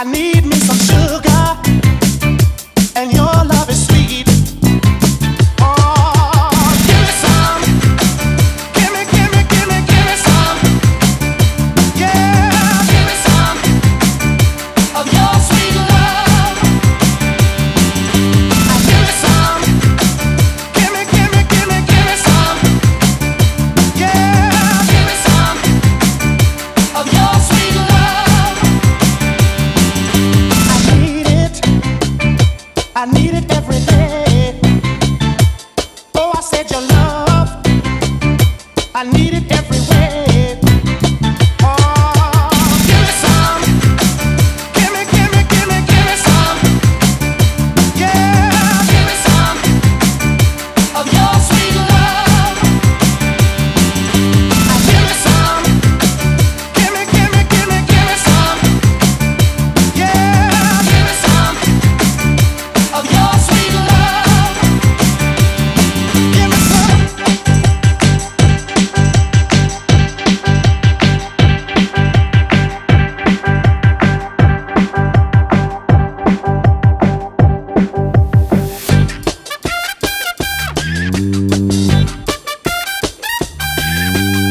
I need I needed every you